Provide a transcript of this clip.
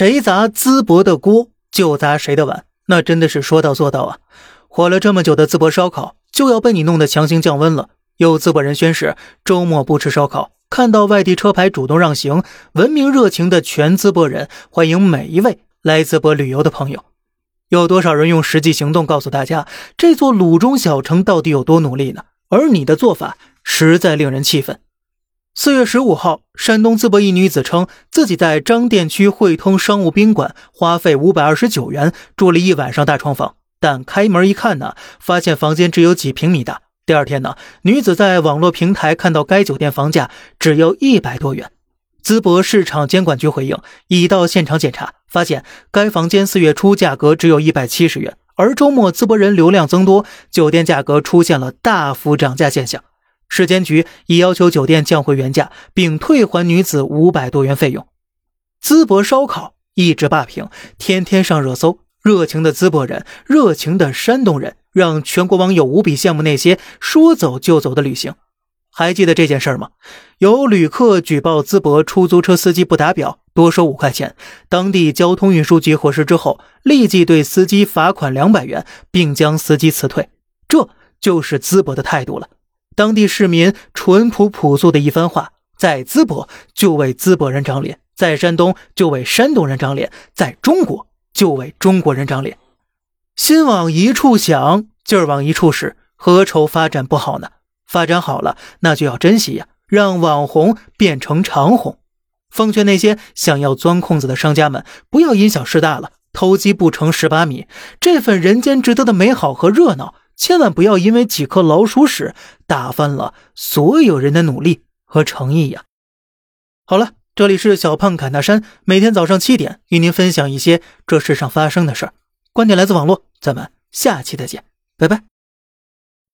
谁砸淄博的锅，就砸谁的碗，那真的是说到做到啊！火了这么久的淄博烧烤，就要被你弄得强行降温了。有淄博人宣誓周末不吃烧烤，看到外地车牌主动让行，文明热情的全淄博人欢迎每一位来淄博旅游的朋友。有多少人用实际行动告诉大家，这座鲁中小城到底有多努力呢？而你的做法实在令人气愤。四月十五号，山东淄博一女子称，自己在张店区汇通商务宾馆花费五百二十九元住了一晚上大床房，但开门一看呢，发现房间只有几平米大。第二天呢，女子在网络平台看到该酒店房价只要一百多元。淄博市场监管局回应，已到现场检查，发现该房间四月初价格只有一百七十元，而周末淄博人流量增多，酒店价格出现了大幅涨价现象。市监局已要求酒店降回原价，并退还女子五百多元费用。淄博烧烤一直霸屏，天天上热搜，热情的淄博人，热情的山东人，让全国网友无比羡慕那些说走就走的旅行。还记得这件事吗？有旅客举报淄博出租车司机不打表，多收五块钱。当地交通运输局核实之后，立即对司机罚款两百元，并将司机辞退。这就是淄博的态度了。当地市民淳朴朴素的一番话，在淄博就为淄博人长脸，在山东就为山东人长脸，在中国就为中国人长脸。心往一处想，劲儿往一处使，何愁发展不好呢？发展好了，那就要珍惜呀，让网红变成长红。奉劝那些想要钻空子的商家们，不要因小失大了，偷鸡不成蚀把米。这份人间值得的美好和热闹，千万不要因为几颗老鼠屎打翻了所有人的努力和诚意呀。好了，这里是小胖侃大山，每天早上七点与您分享一些这世上发生的事儿，观点来自网络，咱们下期再见，拜拜。